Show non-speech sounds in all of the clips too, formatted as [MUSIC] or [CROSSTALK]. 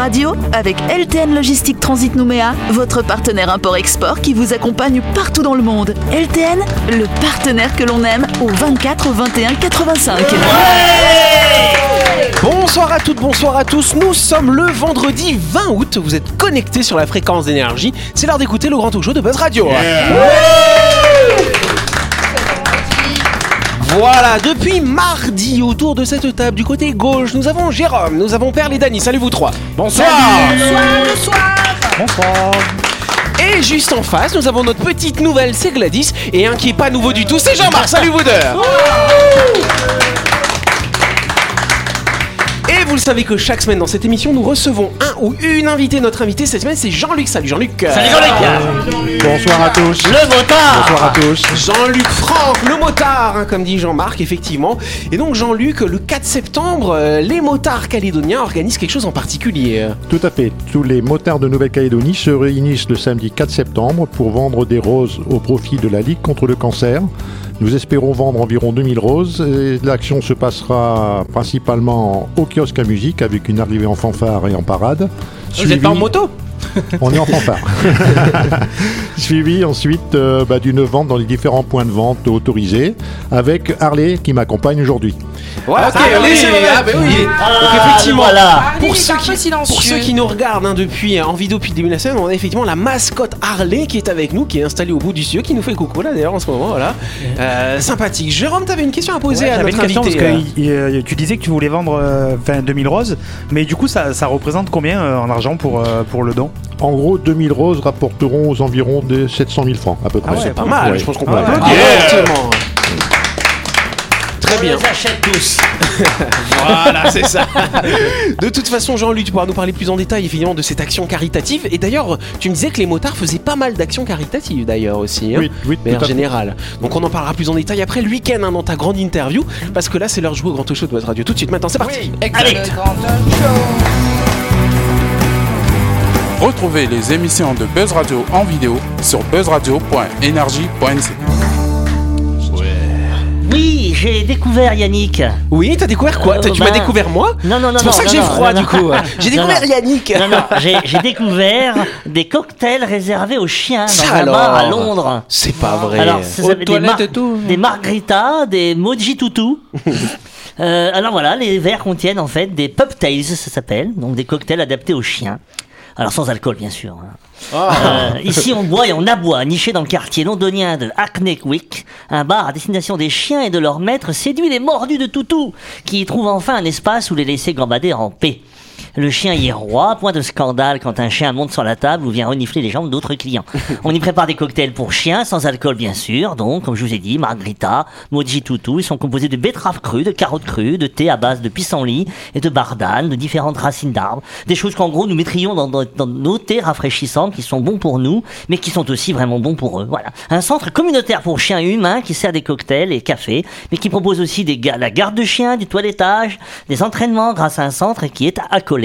Radio avec LTN Logistique Transit Nouméa, votre partenaire import-export qui vous accompagne partout dans le monde. LTN, le partenaire que l'on aime au 24 21 85. Bonsoir à toutes, bonsoir à tous. Nous sommes le vendredi 20 août. Vous êtes connectés sur la fréquence d'énergie. C'est l'heure d'écouter le grand talk show de Buzz Radio. Voilà, depuis mardi, autour de cette table du côté gauche, nous avons Jérôme, nous avons Perle et Dany. Salut vous trois. Bonsoir. Bonsoir. Et juste en face, nous avons notre petite nouvelle, c'est Gladys. Et un qui est pas nouveau du tout, c'est Jean-Marc. Salut vous deux. Et vous le savez que chaque semaine dans cette émission, nous recevons un ou une invitée. Notre invité cette semaine, c'est Jean-Luc. Salut Jean-Luc. Salut Jean-Luc Bonsoir à tous. Le motard Bonsoir à tous. Jean-Luc Franck, le motard, hein, comme dit Jean-Marc, effectivement. Et donc Jean-Luc, le 4 septembre, euh, les motards calédoniens organisent quelque chose en particulier. Tout à fait. Tous les motards de Nouvelle-Calédonie se réunissent le samedi 4 septembre pour vendre des roses au profit de la Ligue contre le cancer. Nous espérons vendre environ 2000 roses. L'action se passera principalement au kiosque à musique avec une arrivée en fanfare et en parade. Vous êtes pas en moto [LAUGHS] On est en fanfare. [LAUGHS] Suivi ensuite euh, bah, d'une vente dans les différents points de vente autorisés avec Harley qui m'accompagne aujourd'hui. Ouais, ok, Ah allez, oui, c'est vrai. ah bah oui. Donc Ah, effectivement, voilà. pour, ceux qui, peu silencieux. pour ceux qui nous regardent hein, depuis euh, en vidéo depuis le début de la semaine, on a effectivement la mascotte Harley qui est avec nous, qui est installée au bout du studio, qui nous fait coucou là d'ailleurs en ce moment. Voilà, Euh, sympathique. Jérôme, t'avais une question à poser Ouais, à notre une question invité. parce que euh. il- euh, tu disais que tu voulais vendre euh, enfin, 2000 roses, mais du coup ça, ça représente combien euh, en argent pour, euh, pour le don? En gros, 2000 roses rapporteront aux environs de 700 000 francs à peu près. ouais, C'est pas mal, Ouais. je pense qu'on peut Très On bien. les achète tous [LAUGHS] Voilà, c'est ça. De toute façon, Jean-Luc, tu pourras nous parler plus en détail évidemment de cette action caritative. Et d'ailleurs, tu me disais que les motards faisaient pas mal d'actions caritatives d'ailleurs aussi. hein, Oui, oui, mais tout en à fait. général. Donc on en parlera plus en détail après le week-end hein, dans ta grande interview. Parce que là, c'est l'heure de jouer au grand show de Buzz Radio. Tout de suite, maintenant, c'est parti. Allez. Retrouvez les émissions de Buzz Radio en vidéo sur buzzradio.energie.nc. Oui, j'ai découvert Yannick Oui, t'as découvert quoi Euh, Tu m'as ben, découvert moi Non, non, non, C'est pour non, ça que j'ai froid non, du coup. [LAUGHS] J'ai découvert non. Yannick. Non, non, j'ai découvert des cocktails réservés aux chiens dans Ça un bar à Londres. C'est pas vrai. Alors, ça s'appelle des, mar- des margaritas, des moji tutu. [LAUGHS] Euh, alors voilà, les verres contiennent en fait des pub tails, ça s'appelle, donc des cocktails adaptés aux chiens. Alors sans alcool bien sûr. hein. Euh, ici on boit et on aboie, niché dans le quartier londonien de Hackney Wick, un bar à destination des chiens et de leurs maîtres séduits et mordus de toutou, qui y trouvent enfin un espace où les laisser gambader en paix. Le chien y est roi, point de scandale quand un chien monte sur la table ou vient renifler les jambes d'autres clients. [LAUGHS] On y prépare des cocktails pour chiens, sans alcool bien sûr, donc comme je vous ai dit, margarita, moji tutu, ils sont composés de betteraves crues, de carottes crues, de thé à base de pissenlit et de bardane, de différentes racines d'arbres, des choses qu'en gros nous mettrions dans, dans- dans nos thés rafraîchissants qui sont bons pour nous, mais qui sont aussi vraiment bons pour eux. Voilà, un centre communautaire pour chiens humains qui sert des cocktails et cafés, mais qui propose aussi des la garde de chiens, du toilettage, des entraînements grâce à un centre qui est accolé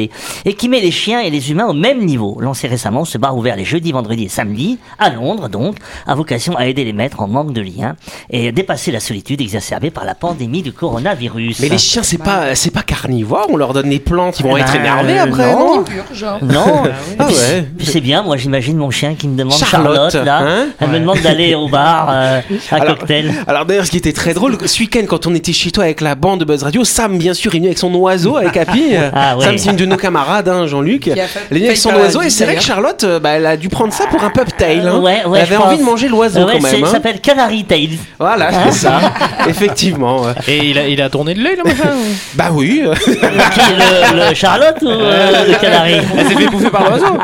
et qui met les chiens et les humains au même niveau. Lancé récemment, ce bar ouvert les jeudis, vendredis et samedis à Londres, donc, a vocation à aider les maîtres en manque de liens et dépasser la solitude exacerbée par la pandémie du coronavirus. Mais les chiens, c'est pas, c'est pas carnivore. On leur donne des plantes, ils vont Eh être ben, énervés après, non. non Pur, genre. Non, Ah ouais. puis c'est bien, moi j'imagine mon chien qui me demande Charlotte, Charlotte, là, hein elle me demande d'aller au bar euh, [LAUGHS] à Alors- cocktail. Alors d'ailleurs, ce qui était très drôle, ce week-end, quand on était chez toi avec la bande de Buzz Radio, Sam, bien sûr, est venu avec son oiseau, avec Happy. Ah ouais. Sam, c'est une de nos camarades, hein, Jean-Luc. Venue avec son oiseau, et c'est vrai que. Charlotte, euh, bah, elle a dû prendre ça pour un pub tail. hein. Ouais, ouais, elle avait envie pense. de manger l'oiseau Ouais, quand même. Ça hein. s'appelle Canary Tails. Voilà, c'est ça. [LAUGHS] Effectivement. ouais. Et il a, il a tourné de l'œil, le machin Bah oui. euh, le, le Charlotte ou euh, le Canary? Elle s'est fait bouffer par l'oiseau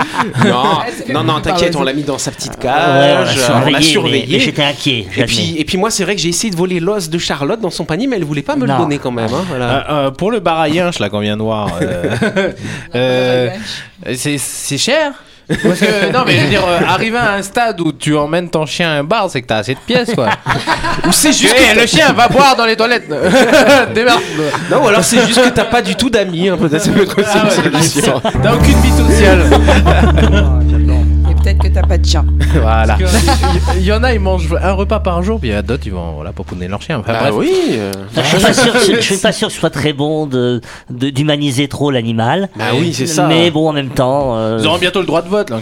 non, non, t'inquiète, on l'a mis dans sa petite l'a cage, surveillé, on l'a surveillé. j'étais inquiet, Et puis, et puis moi, c'est vrai que j'ai essayé de voler l'os de Charlotte dans son panier, mais elle voulait pas me le donner quand même. hein, voilà. Euh, euh, Pour le bar à Yinche, là, qu'on vient de voir, [LAUGHS] euh, c'est cher Parce que, [LAUGHS] non, mais je veux dire, euh, arriver à un stade où tu emmènes ton chien à un bar, c'est que t'as assez de pièces, quoi. [LAUGHS] Ou c'est juste Eh, que le chien va boire dans les toilettes. [LAUGHS] Démerde. Non, ou alors c'est juste que t'as pas du tout d'amis, hein, peut-être ça peut être aussi Ah une ouais, solution. T'as aucune vie sociale. Peut-être que t'as pas de chien. [LAUGHS] Voilà. [LAUGHS] Il y, en a, ils mangent un repas par jour, puis il y a d'autres, ils vont voilà, pouponner leur chien. Enfin, Bah bref. oui. euh, Je suis pas sûr, que- je suis [LAUGHS] pas sûr que ce soit très bon de de- d'humaniser trop l'animal. Bah oui, c'est ça. Mais bon, en même temps, euh, Ils auront bientôt le droit de vote. Là.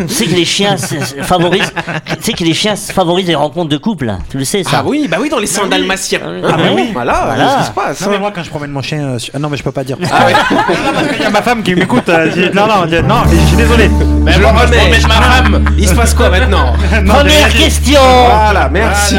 tu sais que les chiens c'est- c'est- favorisent, tu sais que les chiens favorisent les rencontres de couple. Tu le sais ça. Ah oui, bah oui, dans les seins dalmatiens. Ah bah oui. Voilà, Voilà. c'est ce qui se passe. Non mais moi quand je promène mon chien, euh, ah, non mais je peux pas dire. Ah ouais. Il y a ma femme qui m'écoute. euh, je non non, je non, je suis désolé. Mais Je bon, moi, je remets. promets ma femme. Il se passe quoi maintenant [LAUGHS] Première question. Voilà, merci.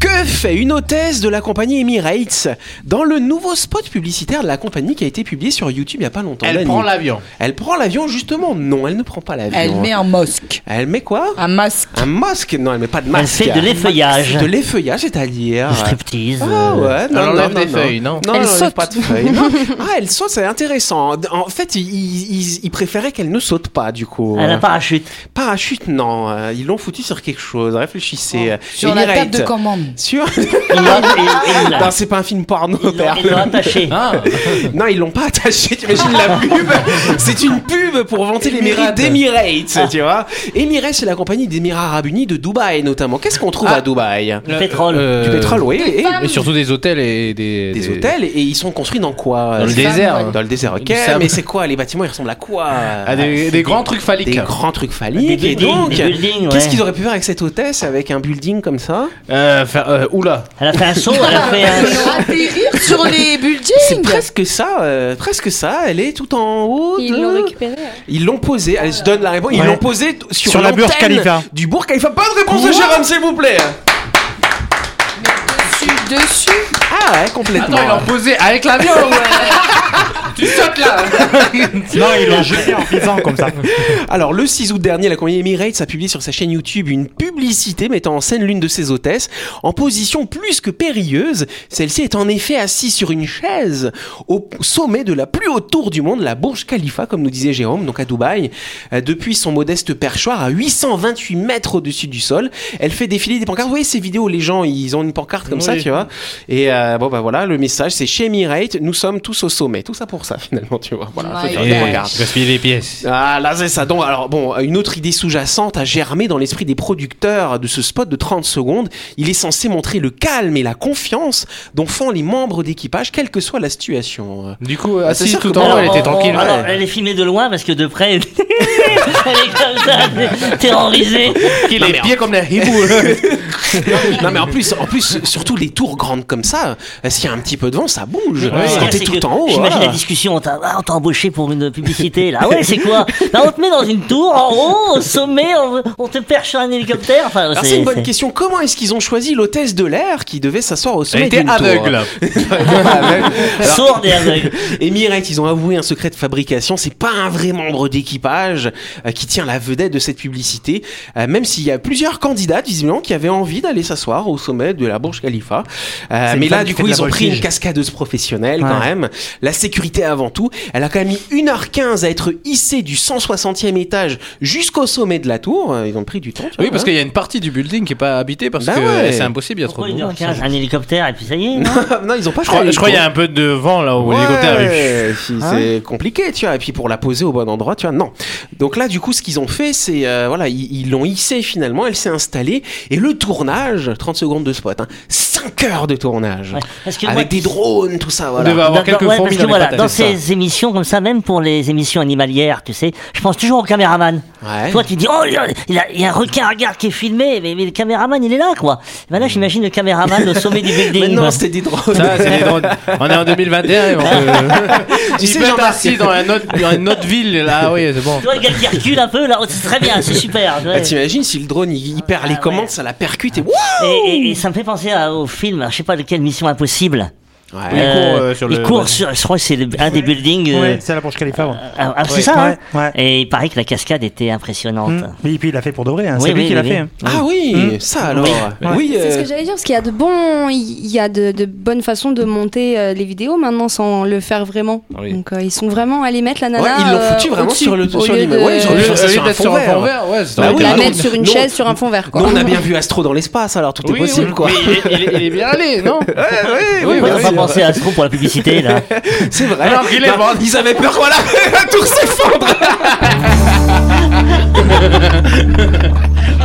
Que fait une hôtesse de la compagnie Emirates dans le nouveau spot publicitaire de la compagnie qui a été publié sur YouTube il y a pas longtemps Elle prend l'avion. Elle prend l'avion justement Non, elle ne prend pas l'avion. Elle met un masque. Elle met quoi Un masque. Un masque Non, elle met pas de Elle masque. fait de l'effeuillage. De l'effeuillage, c'est-à-dire. Du striptease. Ah ouais, non, Elle non, enlève non, des non. feuilles, non Non, Elle elle saute. pas de feuilles. non. Ah, elle saute, c'est intéressant. En fait, ils il, il préféraient qu'elle ne saute pas, du coup. A parachute. Parachute, non. euh, Ils l'ont foutu sur quelque chose. Réfléchissez. Sur la table de commande. Sur. Il [LAUGHS] l'a- il- il l'a- non, c'est pas un film porno, ils l'ont- père. ils l'ont attaché. [LAUGHS] Ah, Non, ils l'ont pas attaché. T'imagines la pub [LAUGHS] C'est une pub pour vanter les mérites Emirates. d'Emirates, tu vois. Emirates, c'est la compagnie des Émirats Arabes Unis de Dubaï, notamment. Qu'est-ce qu'on trouve Ah. à Dubaï? Du pétrole. Euh, Du pétrole, oui. Et Mais surtout des hôtels et des. des hôtels. Et ils sont construits dans quoi? Dans le désert. Dans le désert, ok. Du sable. Mais c'est quoi? Les bâtiments, ils ressemblent à quoi? Ah, des, des grands trucs phalliques. Des grands trucs phalliques. Des et buildings, donc, des buildings, qu'est-ce ouais. qu'ils auraient pu faire avec cette hôtesse, avec un building comme ça Euh, faire- euh, oula. Elle a fait un saut. Elle a fait un. [LAUGHS] Atterrir sur les [LAUGHS] C'est buildings. presque ça, euh, presque ça. Elle est tout en haut. Ils l'ont récupéré. Ils l'ont posé. Elle se donne la réponse. Ils Ouais. l'ont posé t- sur, Sur la Burj Khalifa. Du Burj Khalifa. Pas de réponse de Jérôme, s'il vous plaît. Dessus, dessus. Ah ouais, complètement. Attends, ils l'ont posé avec l'avion ouais. [LAUGHS] Tu sautes là [LAUGHS] Non, ils l'ont jeté en pisant comme ça. [LAUGHS] Alors, le 6 août dernier, la compagnie Emirates a publié sur sa chaîne YouTube une publicité mettant en scène l'une de ses hôtesses en position plus que périlleuse. Celle-ci est en effet assise sur une chaise au sommet de la plus haute tour du monde, la Burj Khalifa, comme nous disait Jérôme, donc à Dubaï. Euh, Depuis son modeste perchoir à 828 mètres au-dessus du sol, elle fait défiler des pancartes. Vous voyez ces vidéos les gens, ils ont une pancarte comme ça, tu vois. Et euh, bon, bah voilà, le message, c'est chez Emirates, nous sommes tous au sommet. Tout ça pour ça, [LAUGHS] finalement, tu vois. Voilà, God. des pancartes. gaspiller des pièces. Ah là c'est ça. Donc alors bon, une autre idée sous-jacente a germé dans l'esprit des producteurs de ce spot de 30 secondes. Il est censé montrer le calme et la confiance dont font les membres d'équipage, quelle que soit la situation. Du coup, Ah, sûr tout en haut, elle était tranquille. on- alors, elle est filmée de loin parce que de près, [LAUGHS] elle est comme ça, terrorisée. Non, est pieds comme des hiboux. [LAUGHS] non mais en plus, en plus, surtout les tours grandes comme ça, euh, s'il y a un petit peu de vent, ça bouge. Ouais, Quand t'es c'est tout que en haut. J'imagine ah. la discussion. On t'a ah, on t'a embauché pour une publicité là. Ah ouais, c'est quoi? Là, on te met dans une tour en haut, au sommet, on, on te perche sur un hélicoptère. Enfin, c'est une bonne question. Comment est-ce qu'ils ont choisi l'hôtesse de l'air qui devait s'asseoir au Elle sommet était d'une tour aveugle. [LAUGHS] Sourde et [LAUGHS] aveugle. Emirates, ils ont avoué un secret de fabrication. C'est pas un vrai membre d'équipage euh, qui tient la vedette de cette publicité, euh, même s'il y a plusieurs candidats visiblement qui avaient envie d'aller s'asseoir au sommet de la Burj Khalifa. Euh, mais là, du coup, ils ont pris une cascadeuse professionnelle quand même. La sécurité avant tout. Elle a quand même mis 1h15 à être hissée du 160e étage jusqu'au sommet de la tour. Ils ont pris du temps. Oui, vois, parce hein. qu'il y a une partie du building qui est pas habitée parce Bah que ouais. c'est impossible, il y a trop de monde. 1h15 Un hélicoptère et puis ça y est, non [LAUGHS] non, ils ont pas Je crois, je crois qu'il y a un peu de vent là où Ouais, l'hélicoptère arrive. si, c'est compliqué, tu vois. Et puis pour la poser au bon endroit, tu vois, non. Donc là, du coup, ce qu'ils ont fait, c'est euh, voilà, ils l'ont hissée finalement, elle s'est installée et le tournage, 30 secondes de spot, hein, 5 heures de tournage, Ouais. Parce que avec moi, des drones, tout ça, On voilà. devait avoir Dans- quelques ouais, fourmis parce que voilà, dans. Ces émissions comme ça, même pour les émissions animalières, tu sais, je pense toujours au caméraman. Ouais. Toi, tu dis, oh, il y a, il a- il y a un requin, regarde, qui est filmé, mais, mais le caméraman, il est là, quoi. Ben là, j'imagine le caméraman au sommet du building. Mais non, c'était des drones. Ça, c'est des drones. On est en 2021. on peut- [LAUGHS] Tu Il sais, peut être Jean-Marc, assis dans autre, une autre ville. Là, oui, c'est bon. Tu vois, le gars qui recule un peu, là, oh, c'est très bien, c'est super. ouais. Ah, T'imagines si le drone il, il perd les Ah, commandes, ouais. ça la percute et Et, et- et ça me fait penser à- au film, je sais pas de quelle mission impossible. Ouais. Il court, euh, sur il le- court sur, je crois que c'est un des buildings. euh, Ouais, c'est la Burj Khalifa. ouais. ah, ah, c'est Ouais. ça, hein. Et il paraît que la cascade était impressionnante. Oui, et puis il l'a fait pour de vrai. hein. Oui, C'est lui oui, qui l'a oui, fait. oui. hein. Ah oui, Mm. ça alors. Oui. Oui, C'est ce euh, que j'allais dire, parce qu'il y a de bons, il y a de, de bonnes façons de monter euh, les vidéos maintenant sans le faire vraiment. Oui. Donc euh, ils sont vraiment allés mettre la nana. Ouais, ils l'ont euh, foutu vraiment sur le- au sur au lieu sur un fond sur un vert. fond vert, ouais, c'est Bah oui, la ah, mettre sur une chaise sur un fond vert. On a bien vu Astro dans l'espace, alors tout est Oui, possible oui, quoi. mais il, est- bien allé, non? Ouais, Oui, pensé à Astro pour la publicité, là [LAUGHS] C'est vrai. Alors qu'il est mort. Ils avaient peur, voilà, [LAUGHS] la tour s'effondre.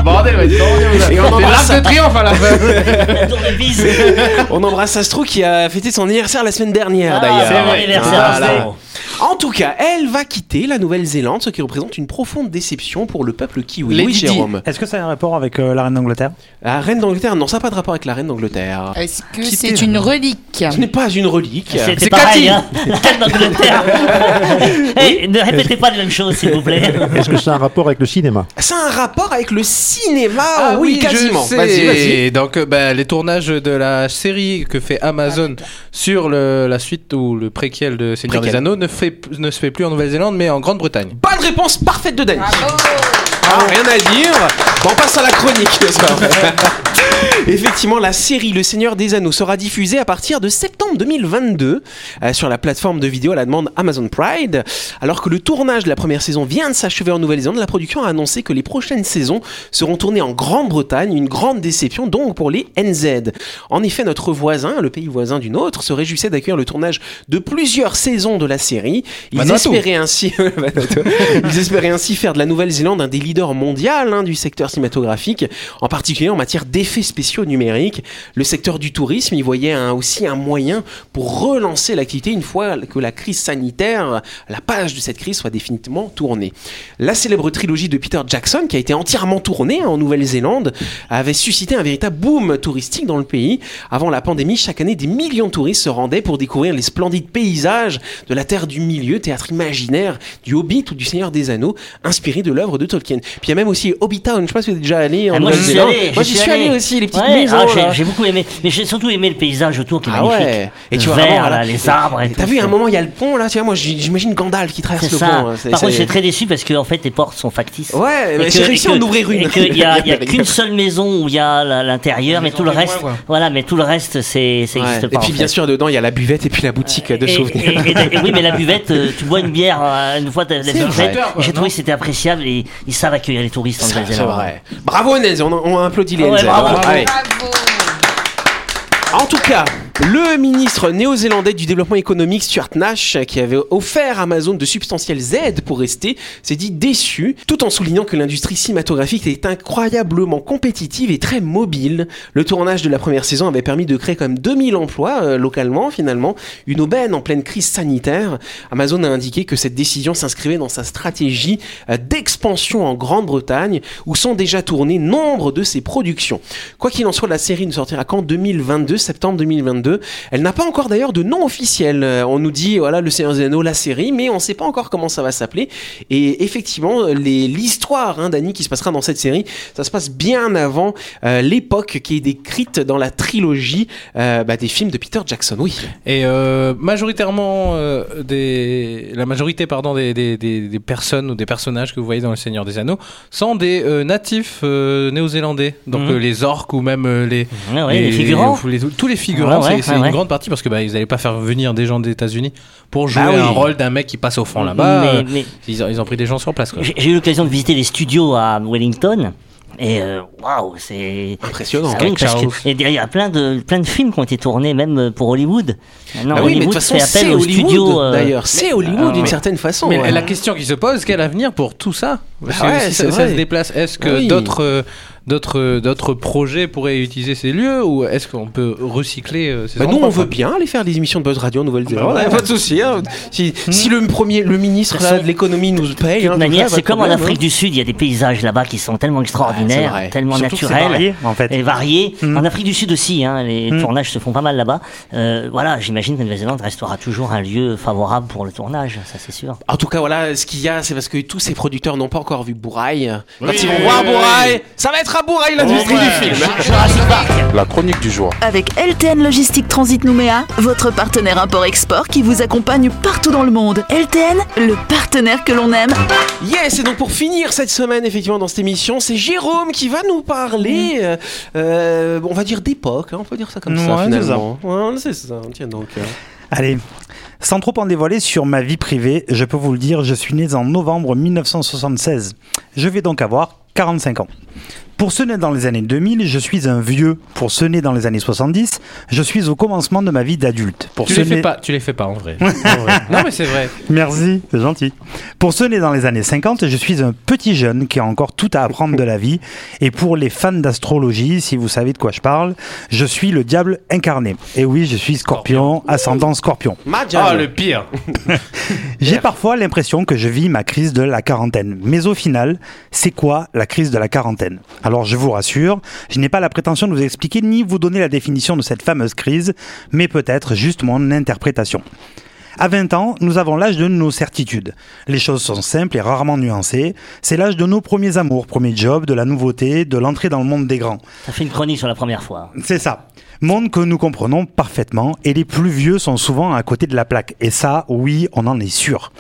Bordel, va être Et on embrasse l'arc de triomphe à la fin. La [LAUGHS] tour de Pise. On embrasse Astro qui a fêté son anniversaire la semaine dernière Ah, d'ailleurs. c'est mon anniversaire, Voilà. En tout cas, elle va quitter la Nouvelle-Zélande, ce qui représente une profonde déception pour le peuple kiwi. Lady oui, Di. Jérôme. Est-ce que ça a un rapport avec euh, la reine d'Angleterre? La reine d'Angleterre, non, ça n'a pas de rapport avec la reine d'Angleterre. Est-ce que Quitter, c'est une relique? Ce n'est pas une relique. C'était C'est pareil, Cathy. hein. [LAUGHS] La reine d'Angleterre. [LAUGHS] Hey, ne répétez pas la même chose, s'il vous plaît. [LAUGHS] Est-ce que ça a un rapport avec le cinéma? Ça a un rapport avec le cinéma Ah oui, quasiment. je sais. Vas-y, vas-y. Donc, euh, bah, les tournages de la série que fait Amazon sur le- la suite ou le préquel de Seigneur Préquel. des Anneaux ne, fait, ne se fait plus en Nouvelle-Zélande, mais en Grande-Bretagne. Bonne réponse parfaite de Dany. Ah, rien à dire. Bon, on passe à la chronique. ce soir. [LAUGHS] Effectivement, la série Le Seigneur des Anneaux sera diffusée à partir de septembre 2022 euh, sur la plateforme de vidéo à la demande Amazon Pride. Alors que le tournage de la première saison vient de s'achever en Nouvelle-Zélande, la production a annoncé que les prochaines saisons seront tournées en Grande-Bretagne. Une grande déception donc pour les NZ. En effet, notre voisin, le pays voisin du nôtre, se réjouissait d'accueillir le tournage de plusieurs saisons de la série. Ils espéraient ainsi, [LAUGHS] ils espéraient ainsi faire de la Nouvelle-Zélande un des leaders mondiaux hein, du secteur cinématographique, en particulier en matière d'effets spéciaux numériques. Le secteur du tourisme y voyait un- aussi un moyen pour relancer l'activité une fois que la crise sanitaire, la page de cette crise soit définitivement tournée. La célèbre trilogie de Peter Jackson, qui a été entièrement tournée hein, en Nouvelle-Zélande, avait suscité un véritable boom touristique dans le pays. Avant la pandémie, chaque année, des millions de touristes se rendaient pour découvrir les splendides paysages de la Terre du Milieu, théâtre imaginaire du Hobbit ou du Seigneur des Anneaux, inspiré de l'œuvre de Tolkien. Puis il y a même aussi Hobbitown, je sais pas si vous êtes déjà allé en Ah, Nouvelle-Zélande. allé. Moi, j'y suis allé aussi, les petites Ouais, maisons. ah, j'ai- beaucoup aimé. Mais j'ai surtout aimé le paysage autour qui est Ah magnifique. ouais. Et tu Le vois vert, vraiment, là, les arbres. T'as vu, à un moment, il y a le pont, là, tu vois, moi, j'imagine Gandalf qui traverse le ça. pont. hein. C'est- Par contre, suis très déçu parce que en fait, les portes sont factices. Ouais, mais j'ai réussi à en ouvrir une. [LAUGHS] Il y a qu'une seule maison où il y a l'intérieur, mais tout le reste, voilà, mais tout le reste, c'est, ça Ouais. n'existe Et pas. puis, en bien sûr, dedans, il y a la buvette et puis la boutique de souvenirs. oui, mais la [LAUGHS] buvette, euh, tu bois une bière euh, une fois. J'ai trouvé que c'était appréciable et ils savent accueillir les touristes en C'est Nouvelle-Zélande. vrai. Bravo, Nez, on, on applaudit les Ouais, NZ. bravo. En tout cas, le ministre néo-zélandais du développement économique Stuart Nash, qui avait offert à Amazon de substantielles aides pour rester, s'est dit déçu, tout en soulignant que l'industrie cinématographique est incroyablement compétitive et très mobile. Le tournage de la première saison avait permis de créer quand même 2000 emplois euh, localement, finalement, une aubaine en pleine crise sanitaire. Amazon a indiqué que cette décision s'inscrivait dans sa stratégie euh, d'expansion en Grande-Bretagne, où sont déjà tournées nombre de ses productions. Quoi qu'il en soit, la série ne sortira qu'en 2022, septembre 2022. Elle n'a pas encore d'ailleurs de nom officiel. Euh, On nous dit, voilà, le Seigneur des Anneaux, la série, mais on ne sait pas encore comment ça va s'appeler. Et effectivement, l'histoire hein, d'Annie qui se passera dans cette série, ça se passe bien avant euh, l'époque qui est décrite dans la trilogie euh, bah, des films de Peter Jackson. Oui. Et euh, majoritairement, euh, des, la majorité pardon, des, des, des, des personnes ou des personnages que vous voyez dans Le Seigneur des Anneaux sont des euh, natifs euh, néo-zélandais. Donc Mhm. euh, les orques ou même euh, les, Ouais, ouais, les figurants. les- tous les figurants, Ouais, ouais, c'est ouais, une ouais. grande partie parce que bah, ils n'allaient pas faire venir des gens des États-Unis pour jouer Bah oui. un rôle d'un mec qui passe au fond là-bas. Mais- Euh, mais- Ils, ont, ils ont pris des gens sur place. J'ai eu l'occasion de visiter les studios à Wellington. Et euh, waouh, c'est Impressionnant. que et il y a plein de plein de films qui ont été tournés même euh, pour Hollywood. Maintenant, Ah oui, mais de Hollywood toute façon, fait appel c'est aux Hollywood studios. euh, d'ailleurs. C'est Hollywood Ah, d'une certaine façon. Mais ouais. la question qui se pose, quel avenir pour tout ça? Parce Ah ouais, si c'est ça, se déplace, est-ce que Ah oui. d'autres euh, d'autres d'autres projets pourraient utiliser ces lieux ou est-ce qu'on peut recycler euh, ces Bah, nous, on veut bien aller faire des émissions de Buzz Radio en Nouvelle-Zélande. Bah ouais. pas de souci. hein. Si, si le premier, le ministre De là, de l'économie nous paye, De hein, toute manière, c'est de comme en Afrique hein. du Sud, il y a des paysages là-bas qui sont tellement extraordinaires, tellement Surtout naturels. varié, en fait. Et variés. Mm. En Afrique du Sud aussi, hein, les Mm. tournages se font pas mal là-bas. Euh, voilà, j'imagine que la Nouvelle-Zélande restera toujours un lieu favorable pour le tournage, ça c'est sûr. En tout cas, voilà, ce qu'il y a, c'est parce que tous ces producteurs n'ont pas encore vu Bouraille. Quand ils vont voir Bouraille, ça va être du film. La chronique du jour. Avec LTN Logistique Transit Nouméa, votre partenaire import-export qui vous accompagne partout dans le monde. LTN, le partenaire que l'on aime. Yes, et donc pour finir cette semaine, effectivement, dans cette émission, c'est Jérôme qui va nous parler, euh, euh, on va dire d'époque, hein, on peut dire ça comme ça Ouais, finalement. Ouais, c'est ça, tiens donc. euh. Allez, sans trop en dévoiler sur ma vie privée, je peux vous le dire, je suis né en novembre 1976. Je vais donc avoir 45 ans. Pour ceux nés dans les années 2000, je suis un vieux. Pour ceux nés dans les années 70, je suis au commencement de ma vie d'adulte. Pour Tu ceux les fais pas, tu les fais pas en vrai. [LAUGHS] En vrai. Non mais c'est vrai. Merci, c'est gentil. Pour nés dans les années 50, je suis un petit jeune qui a encore tout à apprendre de la vie. Et pour les fans d'astrologie, si vous savez de quoi je parle, je suis le diable incarné. Et oui, je suis scorpion, ascendant scorpion. Ah le pire. [LAUGHS] J'ai parfois l'impression que je vis ma crise de la quarantaine. Mais au final, c'est quoi la crise de la quarantaine Alors je vous rassure, je n'ai pas la prétention de vous expliquer ni vous donner la définition de cette fameuse crise, mais peut-être juste mon interprétation. À 20 ans, nous avons l'âge de nos certitudes. Les choses sont simples et rarement nuancées. C'est l'âge de nos premiers amours, premiers jobs, de la nouveauté, de l'entrée dans le monde des grands. Ça fait une chronique sur la première fois. C'est ça. Monde que nous comprenons parfaitement et les plus vieux sont souvent à côté de la plaque. Et ça, oui, on en est sûr.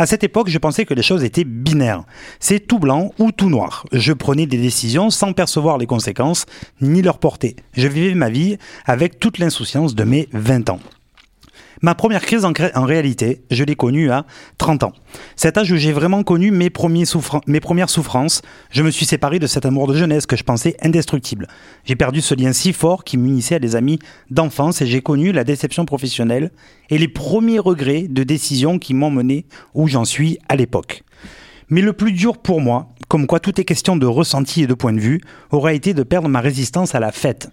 À cette époque, je pensais que les choses étaient binaires. C'est tout blanc ou tout noir. Je prenais des décisions sans percevoir les conséquences ni leur portée. Je vivais ma vie avec toute l'insouciance de mes 20 ans. Ma première crise, en, réalité, je l'ai connue à 30 ans. Cet âge où j'ai vraiment connu mes premières souffrances. Je me suis séparé de cet amour de jeunesse que je pensais indestructible. J'ai perdu ce lien si fort qui m'unissait à des amis d'enfance et j'ai connu la déception professionnelle et les premiers regrets de décisions qui m'ont mené où j'en suis à l'époque. Mais le plus dur pour moi, comme quoi tout est question de ressenti et de point de vue, aura été de perdre ma résistance à la fête.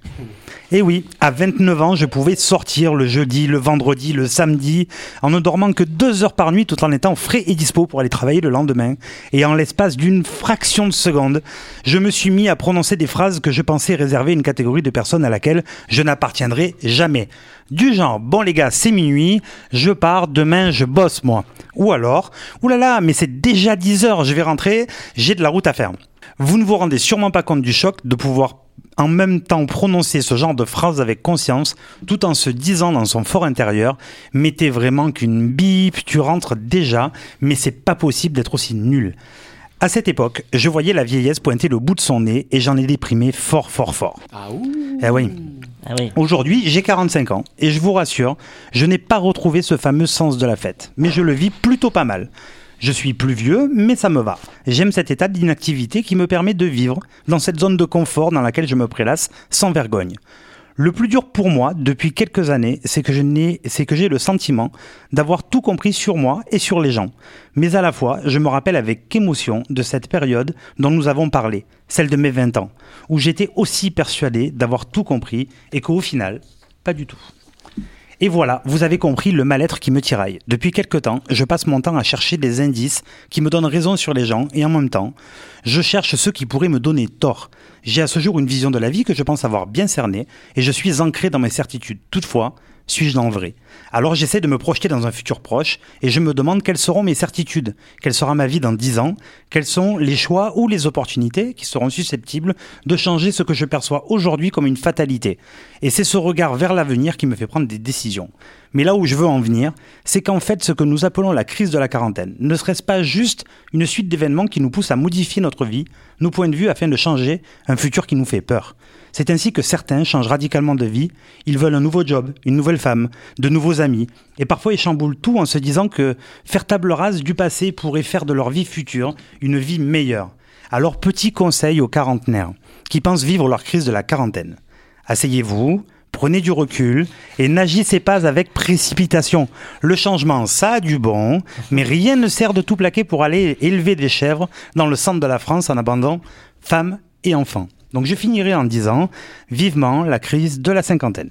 Et oui, à 29 ans, je pouvais sortir le jeudi, le vendredi, le samedi, en ne dormant que deux heures par nuit tout en étant frais et dispo pour aller travailler le lendemain. Et en l'espace d'une fraction de seconde, je me suis mis à prononcer des phrases que je pensais réserver à une catégorie de personnes à laquelle je n'appartiendrai jamais. Du genre, bon les gars, c'est minuit, je pars, demain je bosse moi. Ou alors, oulala, mais c'est déjà 10 heures, je vais rentrer, j'ai de la route à faire. Vous ne vous rendez sûrement pas compte du choc de pouvoir en même temps prononcer ce genre de phrase avec conscience, tout en se disant dans son fort intérieur, t'es vraiment qu'une bip, tu rentres déjà, mais c'est pas possible d'être aussi nul. À cette époque, je voyais la vieillesse pointer le bout de son nez et j'en ai déprimé fort, fort, fort. Ah Eh oui. Ah oui. Aujourd'hui, j'ai 45 ans et je vous rassure, je n'ai pas retrouvé ce fameux sens de la fête, mais je le vis plutôt pas mal. Je suis plus vieux, mais ça me va. J'aime cet état d'inactivité qui me permet de vivre dans cette zone de confort dans laquelle je me prélasse sans vergogne. Le plus dur pour moi depuis quelques années, c'est que je n'ai, c'est que j'ai le sentiment d'avoir tout compris sur moi et sur les gens. Mais à la fois, je me rappelle avec émotion de cette période dont nous avons parlé, celle de mes 20 ans, où j'étais aussi persuadé d'avoir tout compris et qu'au final, pas du tout. Et voilà, vous avez compris le mal-être qui me tiraille. Depuis quelque temps, je passe mon temps à chercher des indices qui me donnent raison sur les gens et en même temps, je cherche ceux qui pourraient me donner tort. J'ai à ce jour une vision de la vie que je pense avoir bien cernée et je suis ancré dans mes certitudes. Toutefois, suis-je dans le vrai? Alors j'essaie de me projeter dans un futur proche et je me demande quelles seront mes certitudes, quelle sera ma vie dans 10 ans, quels sont les choix ou les opportunités qui seront susceptibles de changer ce que je perçois aujourd'hui comme une fatalité? Et c'est ce regard vers l'avenir qui me fait prendre des décisions. Mais là où je veux en venir, c'est qu'en fait ce que nous appelons la crise de la quarantaine, ne serait-ce pas juste une suite d'événements qui nous poussent à modifier notre vie, nos points de vue afin de changer un futur qui nous fait peur c'est ainsi que certains changent radicalement de vie, ils veulent un nouveau job, une nouvelle femme, de nouveaux amis, et parfois ils chamboulent tout en se disant que faire table rase du passé pourrait faire de leur vie future une vie meilleure. Alors petit conseil aux quarantenaires qui pensent vivre leur crise de la quarantaine. Asseyez-vous, prenez du recul et n'agissez pas avec précipitation. Le changement, ça a du bon, mais rien ne sert de tout plaquer pour aller élever des chèvres dans le centre de la France en abandonnant femmes et enfants. Donc je finirai en disant vivement la crise de la cinquantaine.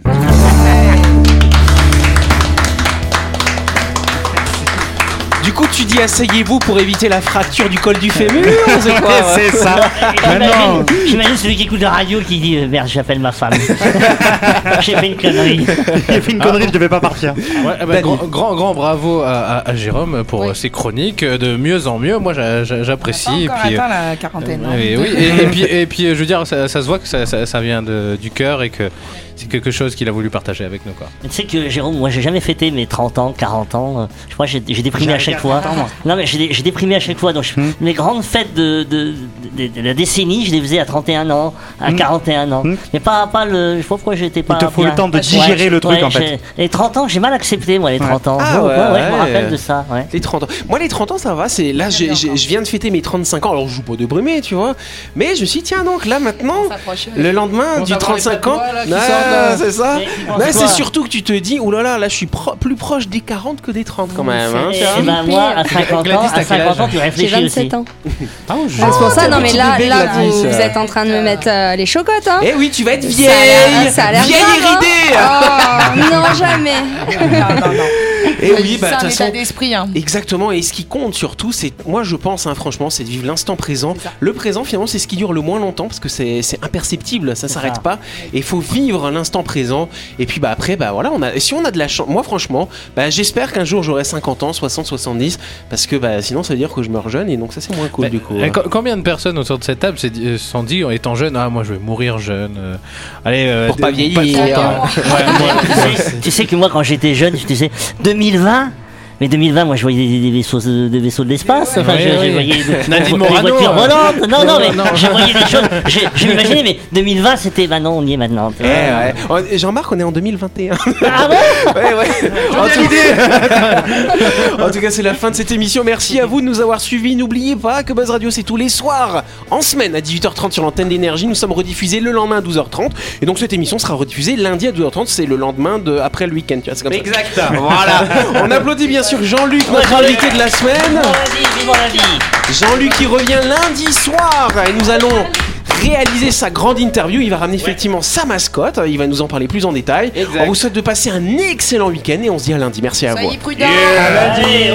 Du coup, tu dis asseyez-vous pour éviter la fracture du col du fémur [LAUGHS] C'est quoi C'est ça. [LAUGHS] Maintenant, J'imagine celui qui écoute la radio qui dit euh, Merde, j'appelle ma femme. [LAUGHS] J'ai fait une connerie. j'ai fait une connerie, je devais pas partir. Ouais, eh ben, grand, grand, grand bravo à, à- à Jérôme pour Oui. euh, ses chroniques. euh, De mieux en mieux, moi j'a- j'a- j'apprécie. Et Encore puis, atteint la quarantaine. hein. et, oui, et, et puis, et puis, euh, je veux dire, ça, ça se voit que ça, ça- ça vient de- du cœur et que c'est quelque chose qu'il a voulu partager avec nous. Quoi. Tu sais que Jérôme, moi j'ai jamais fêté mes 30 ans, 40 ans. euh, Je crois que j'ai déprimé à chaque fois. 40 ans, moi. Non mais j'ai dé- j'ai déprimé à chaque fois. Donc Hmm. mes grandes fêtes de, de, de- de la décennie, je les faisais à 31 ans, à 41 ans. Hmm. Mais pas, pas le. Je sais pas pourquoi j'étais pas. te faut bien. le temps de digérer le truc, en fait. Les 30 ans, j'ai mal accepté moi les 30 ans. Ah Ouais, ouais, ouais, ouais, je me rappelle de ça. Ouais. Les 30 ans. Moi, les 30 ans, ça va. C'est là, je viens de fêter mes 35 ans. Alors, je joue pas de brumé, tu vois. Mais je me suis dit, tiens, donc là, maintenant, le lendemain du va voir les 35 ans, ouais, c'est ça. Mais c'est surtout que tu te dis, oh là là, là, je suis pro- plus proche des 40 que des 30 quand même. hein, Et, ben moi, à 50 Gladys, ans, t'as à quel 50 ans, tu J'ai réfléchis 27 aussi. ans. Ah, Ah, c'est pour ça, non mais là, bébé, là vous, vous euh. êtes en train de me mettre euh, les chocottes, hein Eh oui, tu vas être vieille, ça a l'air vieille et hein. ridée. Oh, non, jamais. [LAUGHS] Non, non, non. Et oui, bah, c'est un toute état d'esprit. Hein. Exactement, et ce qui compte surtout, c'est, moi je pense, hein, franchement, c'est de vivre l'instant présent. Le présent, finalement, c'est ce qui dure le moins longtemps parce que c'est, c'est imperceptible, ça s'arrête pas. Et il faut vivre l'instant présent. Et puis bah après, bah voilà, on a, et si on a de la chance, moi franchement, bah j'espère qu'un jour j'aurai 50 ans, 60, 70, parce que bah sinon ça veut dire que je meurs jeune et donc ça c'est moins cool du coup. combien de personnes autour de cette table euh, se sont dit, en étant jeune, ah moi je vais mourir jeune. euh, allez, euh, Pour pas vieillir. de 30 ans. Ouais, moi, [LAUGHS] tu, sais, tu sais que moi, quand j'étais jeune, je disais 2020. Mais 2020, moi, je voyais des, des vaisseaux, de- des vaissos de l'espace. Enfin, Ouais, je, je ouais. voyais [LAUGHS] des Morano, voitures euh. volantes. Non, non, mais je voyais des choses. [LAUGHS] Je, je m'imaginais, mais 2020, c'était. Bah non, on y est maintenant. Eh ouais. Jean-Marc, on est en 2021. Ah ouais [LAUGHS] ouais, ouais. En tout... en tout cas, c'est la fin de cette émission. Merci à vous de nous avoir suivis. N'oubliez pas que Buzz Radio, c'est tous les soirs, en semaine, à 18h30 sur l'antenne d'énergie. Nous sommes rediffusés le lendemain à 12h30. Et donc, cette émission sera rediffusée lundi à 12h30. C'est le lendemain de après le week-end. Tu vois, comme ça. Exact. Voilà. On applaudit bien sûr Jean-Luc, notre invité de la semaine. Jean-Luc qui revient lundi soir et nous allons réaliser sa grande interview. Il va ramener effectivement sa mascotte. Il va nous en parler plus en détail. Exact. On vous souhaite de passer un excellent week-end et on se dit à lundi. Merci à vous. Soyez prudents. Allez,